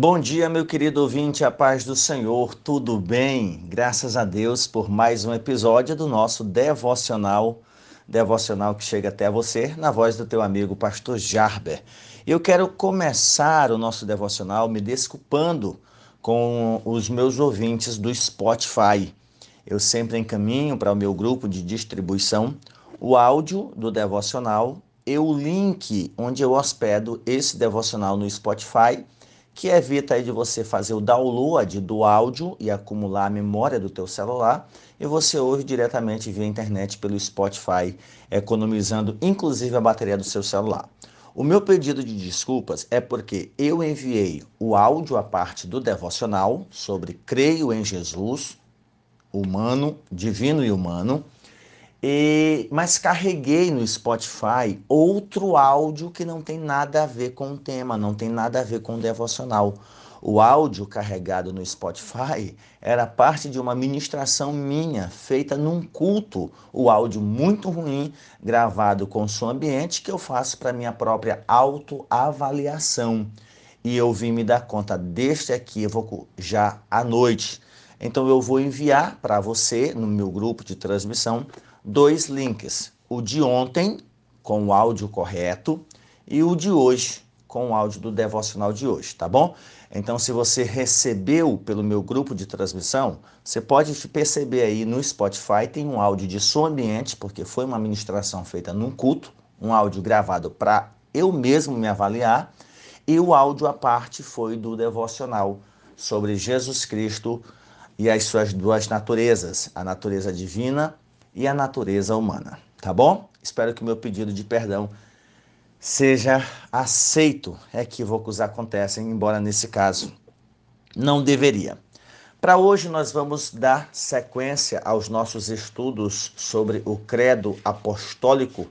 Bom dia, meu querido ouvinte, a paz do Senhor, tudo bem? Graças a Deus por mais um episódio do nosso devocional, devocional que chega até você na voz do teu amigo pastor Jarber. Eu quero começar o nosso devocional me desculpando com os meus ouvintes do Spotify. Eu sempre encaminho para o meu grupo de distribuição o áudio do devocional e o link onde eu hospedo esse devocional no Spotify que evita aí de você fazer o download do áudio e acumular a memória do teu celular e você ouve diretamente via internet pelo Spotify, economizando inclusive a bateria do seu celular. O meu pedido de desculpas é porque eu enviei o áudio à parte do devocional sobre creio em Jesus, humano, divino e humano, e, mas carreguei no Spotify outro áudio que não tem nada a ver com o tema, não tem nada a ver com o devocional. O áudio carregado no Spotify era parte de uma ministração minha, feita num culto. O áudio muito ruim, gravado com som ambiente, que eu faço para minha própria autoavaliação. E eu vim me dar conta deste equívoco já à noite. Então eu vou enviar para você, no meu grupo de transmissão, dois links: o de ontem, com o áudio correto, e o de hoje, com o áudio do devocional de hoje, tá bom? Então, se você recebeu pelo meu grupo de transmissão, você pode perceber aí no Spotify tem um áudio de som ambiente, porque foi uma ministração feita num culto, um áudio gravado para eu mesmo me avaliar, e o áudio à parte foi do devocional sobre Jesus Cristo e as suas duas naturezas, a natureza divina e a natureza humana, tá bom? Espero que o meu pedido de perdão seja aceito. Equívocos acontecem, embora nesse caso não deveria. Para hoje, nós vamos dar sequência aos nossos estudos sobre o credo apostólico,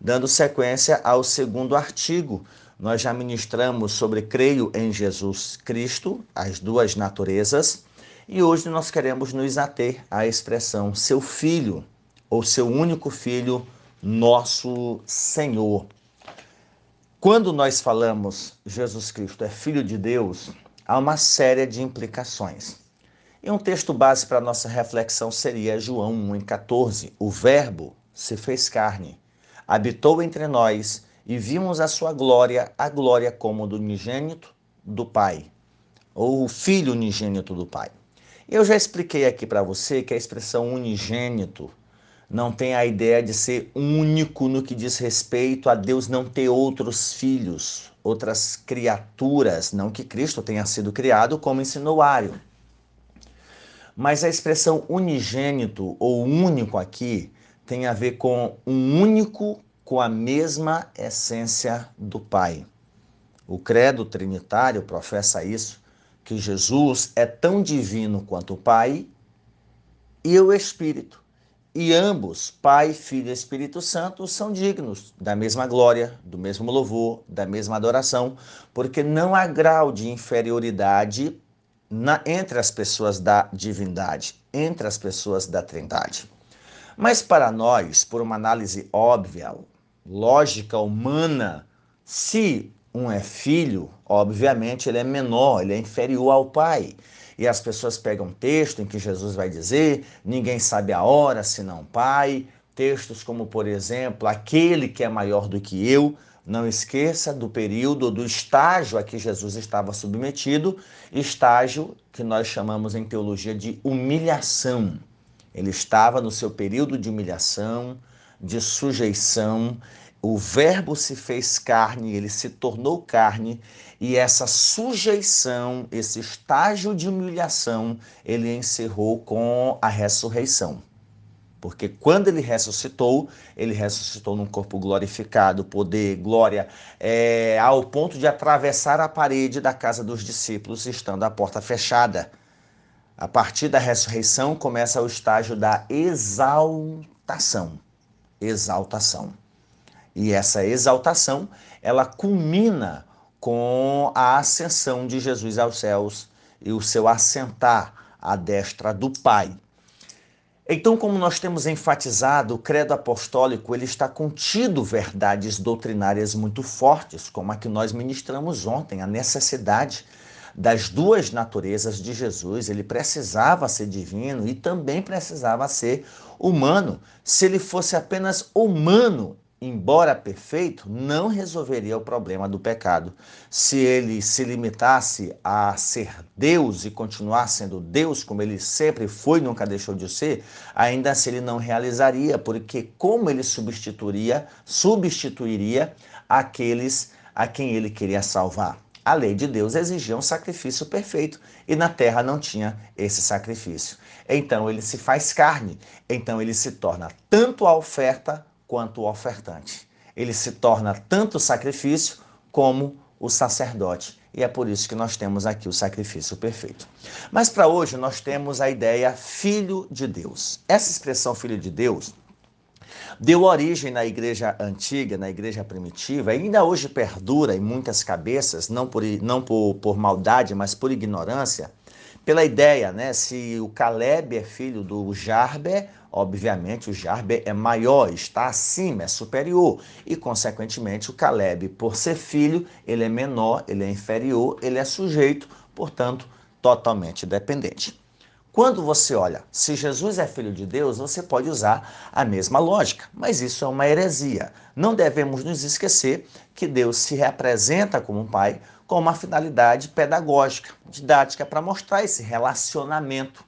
dando sequência ao segundo artigo. Nós já ministramos sobre creio em Jesus Cristo, as duas naturezas, e hoje nós queremos nos ater à expressão seu filho ou seu único filho, nosso Senhor. Quando nós falamos Jesus Cristo é filho de Deus, há uma série de implicações. E um texto base para nossa reflexão seria João 1,14. O Verbo se fez carne, habitou entre nós e vimos a sua glória, a glória como do unigênito do Pai, ou o Filho unigênito do Pai. Eu já expliquei aqui para você que a expressão unigênito não tem a ideia de ser único no que diz respeito a Deus não ter outros filhos, outras criaturas, não que Cristo tenha sido criado como insinuário. Mas a expressão unigênito ou único aqui tem a ver com um único com a mesma essência do Pai. O credo trinitário professa isso, que Jesus é tão divino quanto o Pai e o Espírito e ambos, Pai, Filho e Espírito Santo, são dignos da mesma glória, do mesmo louvor, da mesma adoração, porque não há grau de inferioridade na, entre as pessoas da divindade, entre as pessoas da Trindade. Mas para nós, por uma análise óbvia, lógica, humana, se um é filho, obviamente ele é menor, ele é inferior ao pai e as pessoas pegam texto em que Jesus vai dizer: ninguém sabe a hora senão o Pai. Textos como, por exemplo, aquele que é maior do que eu. Não esqueça do período, do estágio a que Jesus estava submetido, estágio que nós chamamos em teologia de humilhação. Ele estava no seu período de humilhação, de sujeição, o Verbo se fez carne, ele se tornou carne, e essa sujeição, esse estágio de humilhação, ele encerrou com a ressurreição. Porque quando ele ressuscitou, ele ressuscitou num corpo glorificado, poder, glória, é, ao ponto de atravessar a parede da casa dos discípulos, estando a porta fechada. A partir da ressurreição começa o estágio da exaltação. Exaltação. E essa exaltação, ela culmina com a ascensão de Jesus aos céus e o seu assentar à destra do Pai. Então, como nós temos enfatizado, o credo apostólico ele está contido verdades doutrinárias muito fortes, como a que nós ministramos ontem, a necessidade das duas naturezas de Jesus. Ele precisava ser divino e também precisava ser humano. Se ele fosse apenas humano, embora perfeito, não resolveria o problema do pecado. Se ele se limitasse a ser Deus e continuar sendo Deus, como ele sempre foi, nunca deixou de ser, ainda assim ele não realizaria, porque como ele substituiria, substituiria aqueles a quem ele queria salvar. A lei de Deus exigia um sacrifício perfeito e na terra não tinha esse sacrifício. Então ele se faz carne, então ele se torna tanto a oferta quanto o ofertante. Ele se torna tanto o sacrifício como o sacerdote. E é por isso que nós temos aqui o sacrifício perfeito. Mas para hoje nós temos a ideia filho de Deus. Essa expressão filho de Deus deu origem na igreja antiga, na igreja primitiva, e ainda hoje perdura em muitas cabeças, não por, não por, por maldade, mas por ignorância, pela ideia, né? Se o Caleb é filho do Jarbe, obviamente o Jarbe é maior, está acima, é superior. E, consequentemente, o Caleb, por ser filho, ele é menor, ele é inferior, ele é sujeito, portanto, totalmente dependente. Quando você olha, se Jesus é filho de Deus, você pode usar a mesma lógica, mas isso é uma heresia. Não devemos nos esquecer que Deus se representa como um pai com uma finalidade pedagógica, didática, para mostrar esse relacionamento.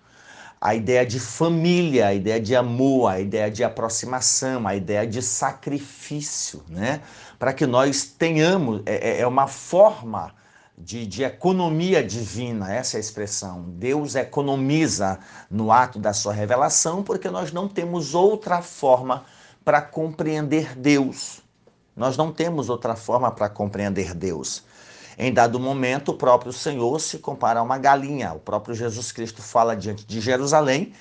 A ideia de família, a ideia de amor, a ideia de aproximação, a ideia de sacrifício, né? Para que nós tenhamos, é, é, é uma forma de, de, economia divina, essa é a expressão. Deus economiza no ato da sua revelação, porque nós não temos outra forma para compreender Deus. Nós não temos outra forma para compreender Deus. Em dado momento, o próprio Senhor se compara a uma galinha. O próprio Jesus Cristo fala diante de Jerusalém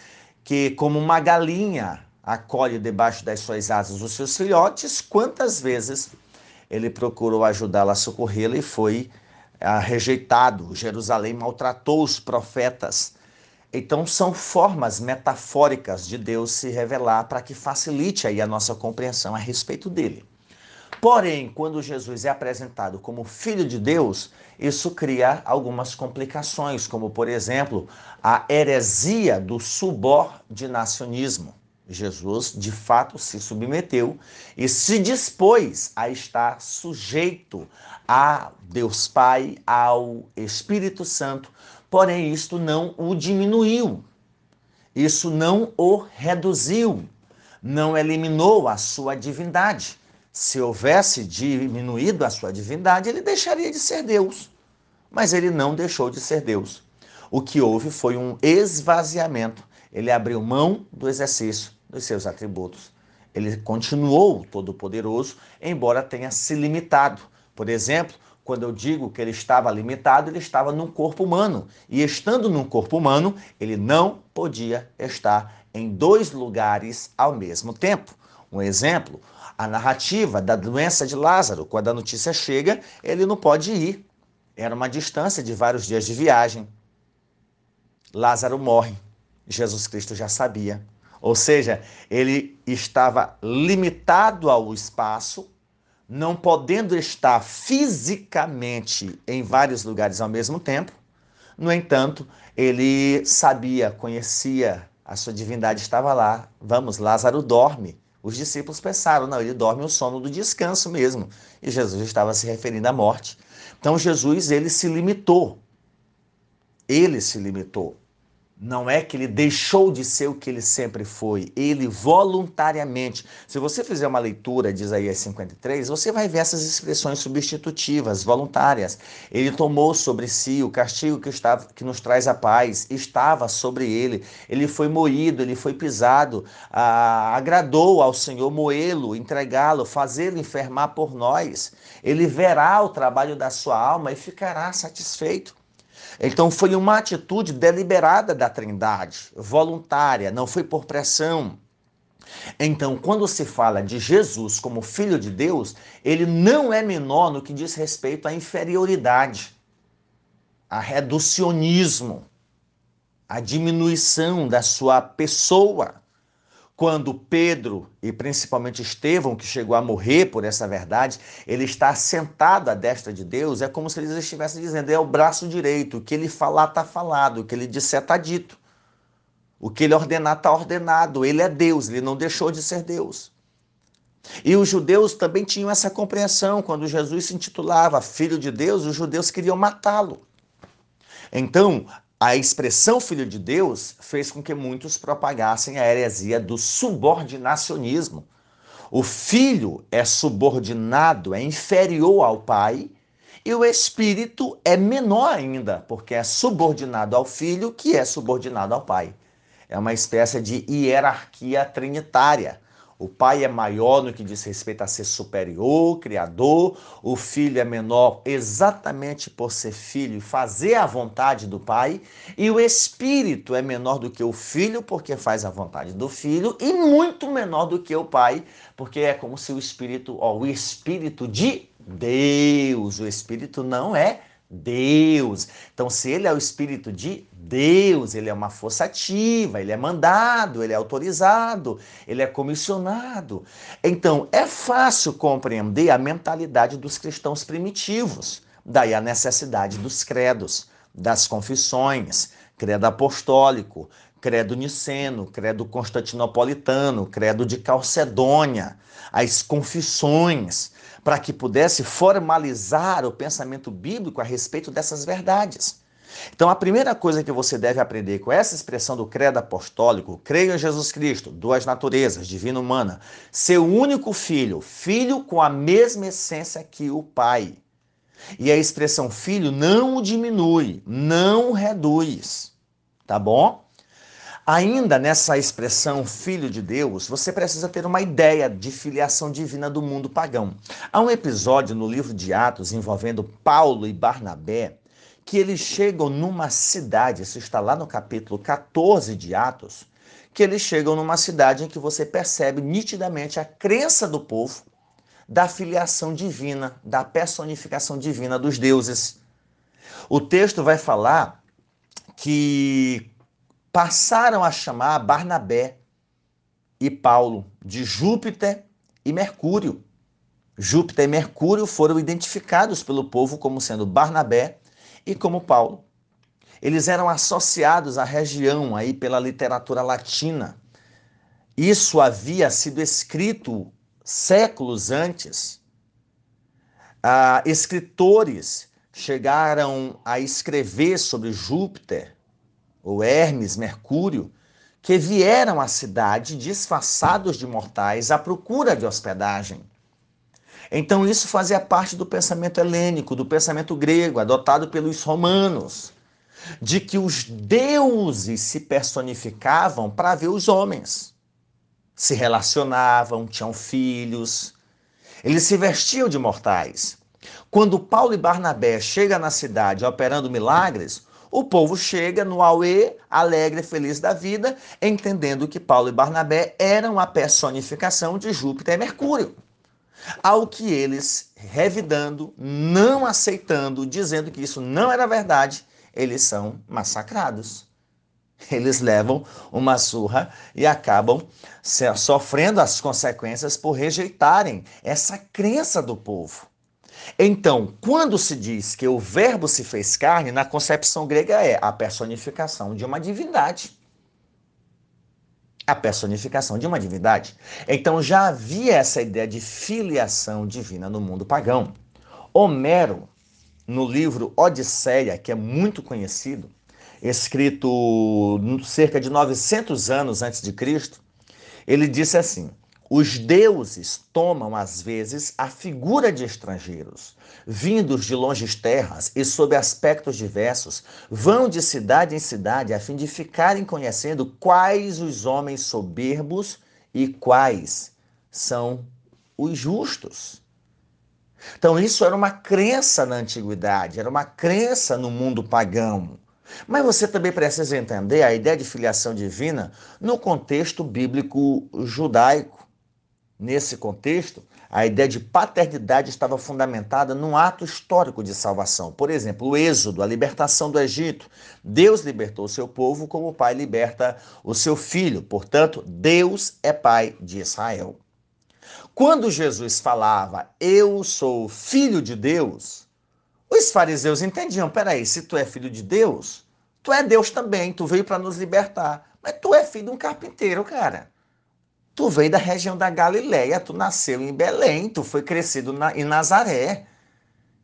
que, como uma galinha acolhe debaixo das suas asas os seus filhotes, quantas vezes ele procurou ajudá-la a socorrê-la e foi ah, rejeitado. Jerusalém maltratou os profetas. Então são formas metafóricas de Deus se revelar para que facilite aí a nossa compreensão a respeito dele. Porém, quando Jesus é apresentado como filho de Deus, isso cria algumas complicações, como por exemplo, a heresia do subordinacionismo. Jesus, de fato, se submeteu e se dispôs a estar sujeito a Deus Pai, ao Espírito Santo, porém isto não o diminuiu, isso não o reduziu, não eliminou a sua divindade. Se houvesse diminuído a sua divindade, ele deixaria de ser Deus. Mas ele não deixou de ser Deus. O que houve foi um esvaziamento. Ele abriu mão do exercício dos seus atributos. Ele continuou todo-poderoso, embora tenha se limitado. Por exemplo, quando eu digo que ele estava limitado, ele estava num corpo humano. E estando num corpo humano, ele não podia estar em dois lugares ao mesmo tempo. Um exemplo, a narrativa da doença de Lázaro. Quando a notícia chega, ele não pode ir. Era uma distância de vários dias de viagem. Lázaro morre. Jesus Cristo já sabia. Ou seja, ele estava limitado ao espaço, não podendo estar fisicamente em vários lugares ao mesmo tempo. No entanto, ele sabia, conhecia, a sua divindade estava lá. Vamos, Lázaro dorme. Os discípulos pensaram, não, ele dorme o sono do descanso mesmo. E Jesus estava se referindo à morte. Então Jesus, ele se limitou. Ele se limitou. Não é que ele deixou de ser o que ele sempre foi, ele voluntariamente. Se você fizer uma leitura de Isaías 53, você vai ver essas expressões substitutivas, voluntárias. Ele tomou sobre si o castigo que, estava, que nos traz a paz, estava sobre ele. Ele foi moído, ele foi pisado, ah, agradou ao Senhor moê-lo, entregá-lo, fazê-lo enfermar por nós. Ele verá o trabalho da sua alma e ficará satisfeito. Então foi uma atitude deliberada da Trindade, voluntária, não foi por pressão. Então, quando se fala de Jesus como filho de Deus, ele não é menor no que diz respeito à inferioridade, a reducionismo, a diminuição da sua pessoa. Quando Pedro e principalmente Estevão, que chegou a morrer por essa verdade, ele está sentado à destra de Deus, é como se eles estivessem dizendo: é o braço direito, o que ele falar está falado, o que ele disser está dito. O que ele ordenar está ordenado. Ele é Deus, ele não deixou de ser Deus. E os judeus também tinham essa compreensão. Quando Jesus se intitulava Filho de Deus, os judeus queriam matá-lo. Então, a expressão filho de Deus fez com que muitos propagassem a heresia do subordinacionismo. O filho é subordinado, é inferior ao pai, e o espírito é menor ainda, porque é subordinado ao filho, que é subordinado ao pai. É uma espécie de hierarquia trinitária. O pai é maior no que diz respeito a ser superior, criador. O filho é menor exatamente por ser filho e fazer a vontade do pai. E o espírito é menor do que o filho, porque faz a vontade do filho. E muito menor do que o pai, porque é como se o espírito, ó, o espírito de Deus. O espírito não é Deus. Então, se ele é o espírito de Deus, ele é uma força ativa, ele é mandado, ele é autorizado, ele é comissionado. Então, é fácil compreender a mentalidade dos cristãos primitivos. Daí a necessidade dos credos, das confissões, credo apostólico, credo niceno, credo constantinopolitano, credo de Calcedônia, as confissões para que pudesse formalizar o pensamento bíblico a respeito dessas verdades. Então, a primeira coisa que você deve aprender com essa expressão do credo apostólico, creio em Jesus Cristo, duas naturezas, divina e humana, seu único filho, filho com a mesma essência que o Pai. E a expressão filho não o diminui, não o reduz, tá bom? Ainda nessa expressão filho de Deus, você precisa ter uma ideia de filiação divina do mundo pagão. Há um episódio no livro de Atos envolvendo Paulo e Barnabé, que eles chegam numa cidade, isso está lá no capítulo 14 de Atos, que eles chegam numa cidade em que você percebe nitidamente a crença do povo da filiação divina, da personificação divina dos deuses. O texto vai falar que passaram a chamar Barnabé e Paulo de Júpiter e Mercúrio. Júpiter e Mercúrio foram identificados pelo povo como sendo Barnabé e como Paulo. Eles eram associados à região aí pela literatura latina. Isso havia sido escrito séculos antes. Ah, escritores chegaram a escrever sobre Júpiter ou Hermes, Mercúrio, que vieram à cidade disfarçados de mortais à procura de hospedagem. Então, isso fazia parte do pensamento helênico, do pensamento grego, adotado pelos romanos, de que os deuses se personificavam para ver os homens. Se relacionavam, tinham filhos, eles se vestiam de mortais. Quando Paulo e Barnabé chegam na cidade operando milagres, o povo chega no Aue, alegre e feliz da vida, entendendo que Paulo e Barnabé eram a personificação de Júpiter e Mercúrio. Ao que eles, revidando, não aceitando, dizendo que isso não era verdade, eles são massacrados. Eles levam uma surra e acabam sofrendo as consequências por rejeitarem essa crença do povo. Então, quando se diz que o Verbo se fez carne, na concepção grega é a personificação de uma divindade. A personificação de uma divindade. Então já havia essa ideia de filiação divina no mundo pagão. Homero, no livro Odisseia, que é muito conhecido, escrito cerca de 900 anos antes de Cristo, ele disse assim: os deuses tomam, às vezes, a figura de estrangeiros, vindos de longes terras e sob aspectos diversos, vão de cidade em cidade a fim de ficarem conhecendo quais os homens soberbos e quais são os justos. Então, isso era uma crença na antiguidade, era uma crença no mundo pagão. Mas você também precisa entender a ideia de filiação divina no contexto bíblico judaico. Nesse contexto, a ideia de paternidade estava fundamentada num ato histórico de salvação. Por exemplo, o Êxodo, a libertação do Egito. Deus libertou o seu povo como o pai liberta o seu filho. Portanto, Deus é pai de Israel. Quando Jesus falava, Eu sou filho de Deus, os fariseus entendiam: peraí, se tu é filho de Deus, tu é Deus também, tu veio para nos libertar. Mas tu é filho de um carpinteiro, cara. Tu veio da região da Galileia, tu nasceu em Belém, tu foi crescido na, em Nazaré.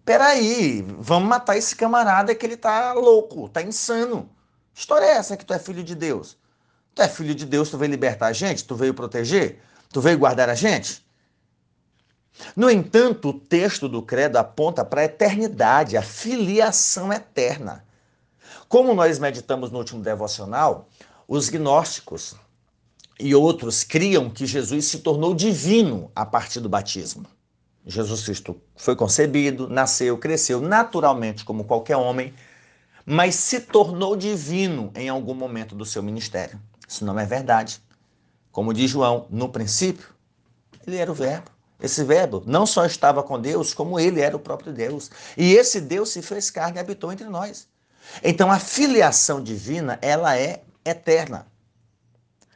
Peraí, vamos matar esse camarada que ele tá louco, tá insano. História é essa que tu é filho de Deus? Tu é filho de Deus, tu veio libertar a gente? Tu veio proteger? Tu veio guardar a gente? No entanto, o texto do credo aponta para a eternidade, a filiação eterna. Como nós meditamos no último devocional, os gnósticos e outros criam que Jesus se tornou divino a partir do batismo. Jesus Cristo foi concebido, nasceu, cresceu naturalmente como qualquer homem, mas se tornou divino em algum momento do seu ministério. Isso não é verdade. Como diz João, no princípio, ele era o Verbo. Esse Verbo não só estava com Deus, como ele era o próprio Deus. E esse Deus se fez carne e habitou entre nós. Então a filiação divina, ela é eterna.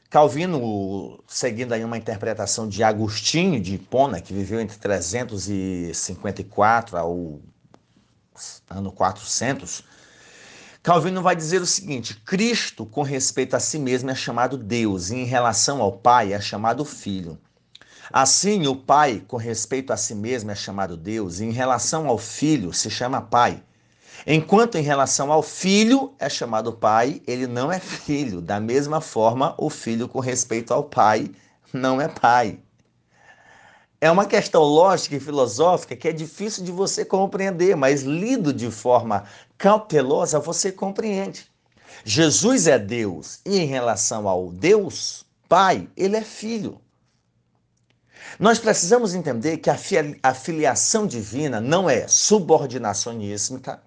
Calvino, seguindo aí uma interpretação de Agostinho de Hipona, que viveu entre 354 ao ano 400, Calvino vai dizer o seguinte: Cristo, com respeito a si mesmo, é chamado Deus, e em relação ao Pai, é chamado Filho. Assim, o Pai, com respeito a si mesmo, é chamado Deus, e em relação ao Filho, se chama Pai. Enquanto em relação ao filho é chamado pai, ele não é filho. Da mesma forma, o filho com respeito ao pai não é pai. É uma questão lógica e filosófica que é difícil de você compreender, mas lido de forma cautelosa você compreende. Jesus é Deus e em relação ao Deus, Pai, ele é filho. Nós precisamos entender que a filiação divina não é subordinacionística,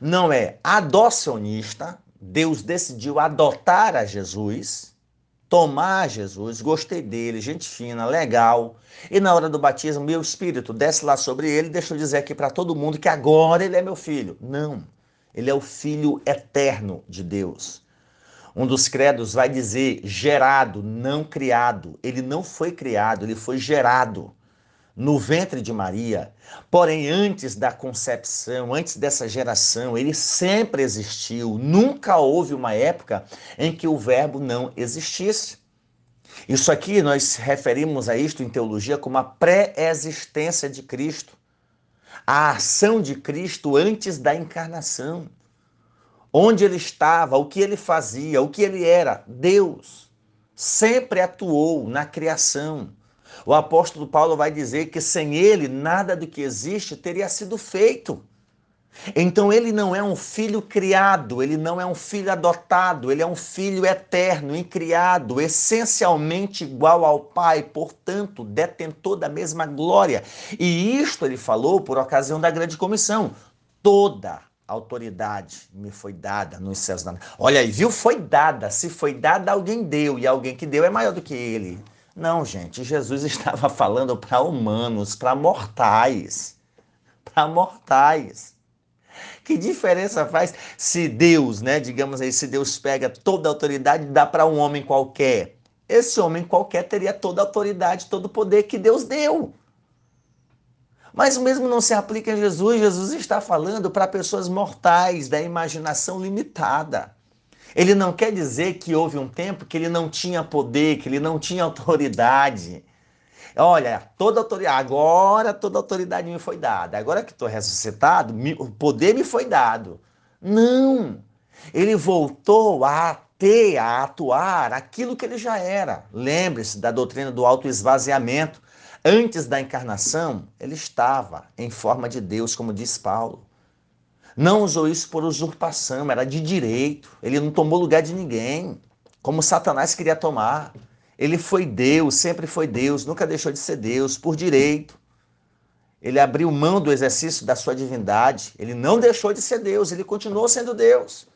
não é adocionista, Deus decidiu adotar a Jesus, tomar Jesus, gostei dele, gente fina, legal. E na hora do batismo, meu espírito desce lá sobre ele, deixa eu dizer aqui para todo mundo que agora ele é meu filho. Não, ele é o filho eterno de Deus. Um dos credos vai dizer gerado, não criado. Ele não foi criado, ele foi gerado no ventre de Maria. Porém, antes da concepção, antes dessa geração, ele sempre existiu. Nunca houve uma época em que o Verbo não existisse. Isso aqui nós referimos a isto em teologia como a pré-existência de Cristo. A ação de Cristo antes da encarnação. Onde ele estava, o que ele fazia, o que ele era. Deus sempre atuou na criação o apóstolo Paulo vai dizer que sem ele nada do que existe teria sido feito. Então ele não é um filho criado, ele não é um filho adotado, ele é um filho eterno, incriado, essencialmente igual ao Pai, portanto, detentor da mesma glória. E isto ele falou por ocasião da grande comissão. Toda autoridade me foi dada nos céus. Olha aí, viu? Foi dada. Se foi dada, alguém deu, e alguém que deu é maior do que ele. Não, gente, Jesus estava falando para humanos, para mortais. Para mortais. Que diferença faz se Deus, né, digamos aí, se Deus pega toda a autoridade e dá para um homem qualquer? Esse homem qualquer teria toda a autoridade, todo o poder que Deus deu. Mas mesmo não se aplica a Jesus. Jesus está falando para pessoas mortais, da imaginação limitada. Ele não quer dizer que houve um tempo que ele não tinha poder, que ele não tinha autoridade. Olha, toda autoridade, agora toda autoridade me foi dada. Agora que estou ressuscitado, o poder me foi dado. Não. Ele voltou a ter, a atuar aquilo que ele já era. Lembre-se da doutrina do autoesvaziamento. Antes da encarnação, ele estava em forma de Deus, como diz Paulo. Não usou isso por usurpação, era de direito. Ele não tomou lugar de ninguém, como Satanás queria tomar. Ele foi Deus, sempre foi Deus, nunca deixou de ser Deus, por direito. Ele abriu mão do exercício da sua divindade. Ele não deixou de ser Deus, ele continuou sendo Deus.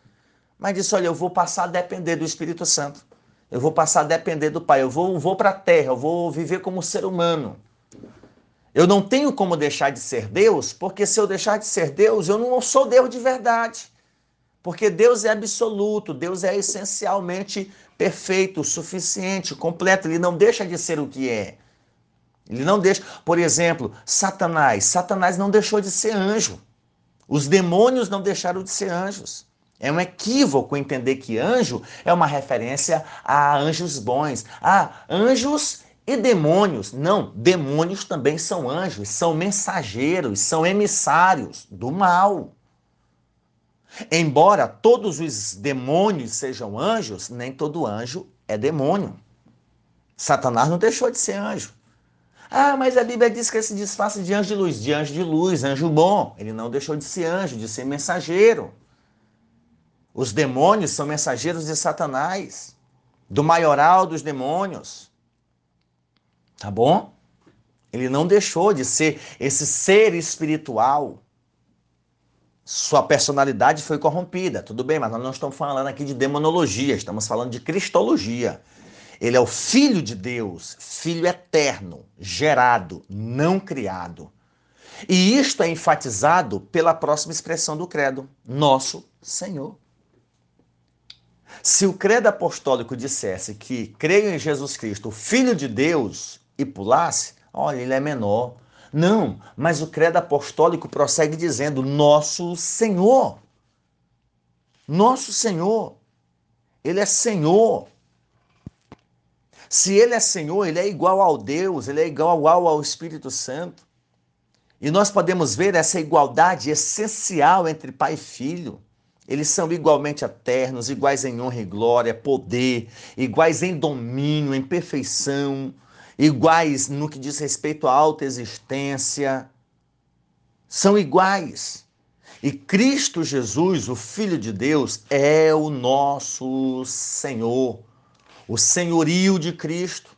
Mas disse: Olha, eu vou passar a depender do Espírito Santo. Eu vou passar a depender do Pai. Eu vou, vou para a terra, eu vou viver como ser humano. Eu não tenho como deixar de ser Deus, porque se eu deixar de ser Deus, eu não sou Deus de verdade. Porque Deus é absoluto, Deus é essencialmente perfeito, suficiente, completo. Ele não deixa de ser o que é. Ele não deixa. Por exemplo, Satanás. Satanás não deixou de ser anjo. Os demônios não deixaram de ser anjos. É um equívoco entender que anjo é uma referência a anjos bons. Ah, anjos e demônios. Não, demônios também são anjos, são mensageiros, são emissários do mal. Embora todos os demônios sejam anjos, nem todo anjo é demônio. Satanás não deixou de ser anjo. Ah, mas a Bíblia diz que ele se disfarça de anjo de luz, de anjo de luz, anjo bom. Ele não deixou de ser anjo, de ser mensageiro. Os demônios são mensageiros de Satanás, do maioral dos demônios. Tá bom? Ele não deixou de ser esse ser espiritual. Sua personalidade foi corrompida, tudo bem, mas nós não estamos falando aqui de demonologia, estamos falando de cristologia. Ele é o Filho de Deus, Filho eterno, gerado, não criado. E isto é enfatizado pela próxima expressão do credo: Nosso Senhor. Se o credo apostólico dissesse que creio em Jesus Cristo, Filho de Deus, e pulasse, olha, ele é menor. Não, mas o credo apostólico prossegue dizendo: Nosso Senhor. Nosso Senhor. Ele é Senhor. Se ele é Senhor, ele é igual ao Deus, ele é igual ao Espírito Santo. E nós podemos ver essa igualdade essencial entre pai e filho. Eles são igualmente eternos, iguais em honra e glória, poder, iguais em domínio, em perfeição, iguais no que diz respeito à alta existência. São iguais. E Cristo Jesus, o Filho de Deus, é o nosso Senhor, o senhorio de Cristo.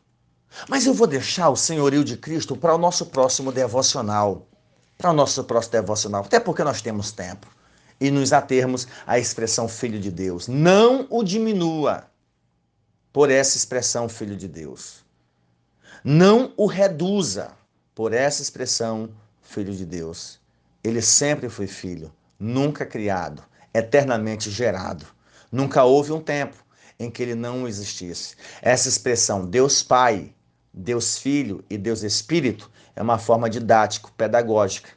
Mas eu vou deixar o senhorio de Cristo para o nosso próximo devocional. Para o nosso próximo devocional, até porque nós temos tempo e nos atermos à expressão Filho de Deus. Não o diminua por essa expressão Filho de Deus. Não o reduza por essa expressão Filho de Deus. Ele sempre foi filho, nunca criado, eternamente gerado. Nunca houve um tempo em que ele não existisse. Essa expressão Deus Pai, Deus Filho e Deus Espírito é uma forma didático, pedagógica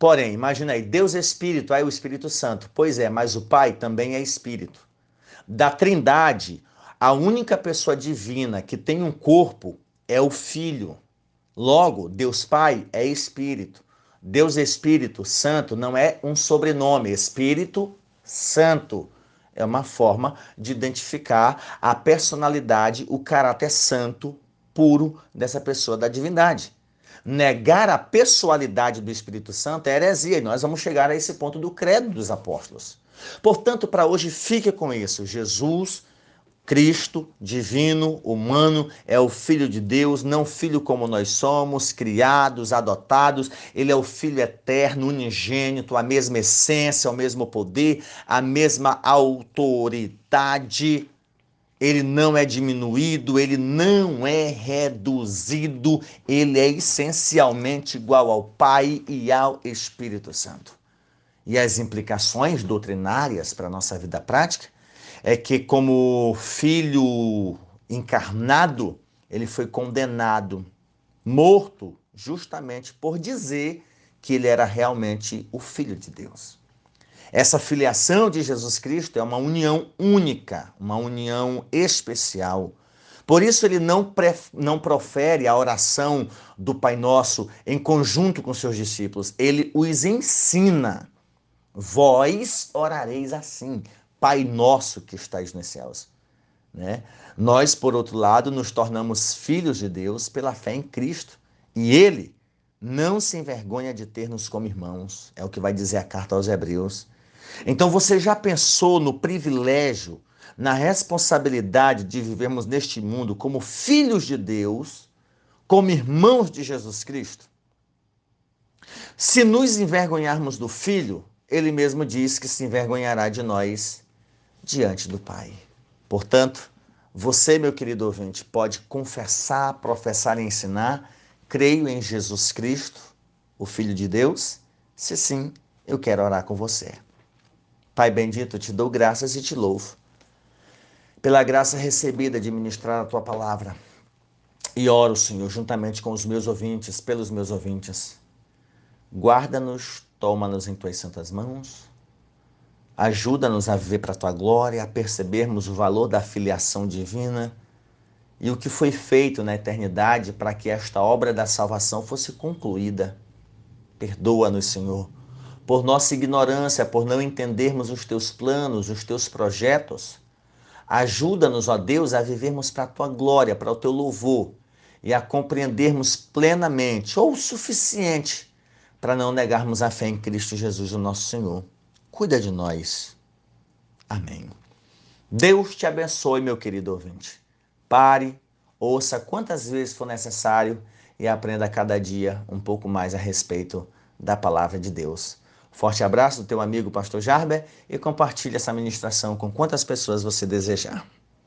Porém, imagina aí, Deus Espírito, aí o Espírito Santo. Pois é, mas o Pai também é Espírito. Da Trindade, a única pessoa divina que tem um corpo é o Filho. Logo, Deus Pai é Espírito. Deus Espírito Santo não é um sobrenome, Espírito Santo. É uma forma de identificar a personalidade, o caráter santo, puro dessa pessoa da divindade negar a pessoalidade do Espírito Santo é heresia, e nós vamos chegar a esse ponto do credo dos apóstolos. Portanto, para hoje, fique com isso. Jesus, Cristo, divino, humano, é o Filho de Deus, não filho como nós somos, criados, adotados. Ele é o Filho eterno, unigênito, a mesma essência, o mesmo poder, a mesma autoridade ele não é diminuído, ele não é reduzido, ele é essencialmente igual ao Pai e ao Espírito Santo. E as implicações doutrinárias para a nossa vida prática é que, como filho encarnado, ele foi condenado, morto, justamente por dizer que ele era realmente o Filho de Deus. Essa filiação de Jesus Cristo é uma união única, uma união especial. Por isso ele não, não profere a oração do Pai Nosso em conjunto com seus discípulos, ele os ensina. Vós orareis assim, Pai Nosso que estais nos céus. Né? Nós, por outro lado, nos tornamos filhos de Deus pela fé em Cristo. E ele não se envergonha de ter-nos como irmãos, é o que vai dizer a carta aos Hebreus. Então você já pensou no privilégio, na responsabilidade de vivermos neste mundo como filhos de Deus, como irmãos de Jesus Cristo? Se nos envergonharmos do Filho, ele mesmo diz que se envergonhará de nós diante do Pai. Portanto, Você, meu querido ouvinte, pode confessar, professar e ensinar: creio em Jesus Cristo, o Filho de Deus? Se sim, eu quero orar com você. Pai bendito, te dou graças e te louvo pela graça recebida de ministrar a tua palavra. E oro, Senhor, juntamente com os meus ouvintes, pelos meus ouvintes. Guarda-nos, toma-nos em tuas santas mãos. Ajuda-nos a viver para a tua glória, a percebermos o valor da filiação divina e o que foi feito na eternidade para que esta obra da salvação fosse concluída. Perdoa-nos, Senhor, por nossa ignorância, por não entendermos os teus planos, os teus projetos Ajuda-nos, ó Deus, a vivermos para a tua glória, para o teu louvor e a compreendermos plenamente ou o suficiente para não negarmos a fé em Cristo Jesus, o nosso Senhor. Cuida de nós. Amém. Deus te abençoe, meu querido ouvinte. Pare, ouça quantas vezes for necessário e aprenda cada dia um pouco mais a respeito da palavra de Deus. Forte abraço do teu amigo Pastor Jarber e compartilhe essa ministração com quantas pessoas você desejar.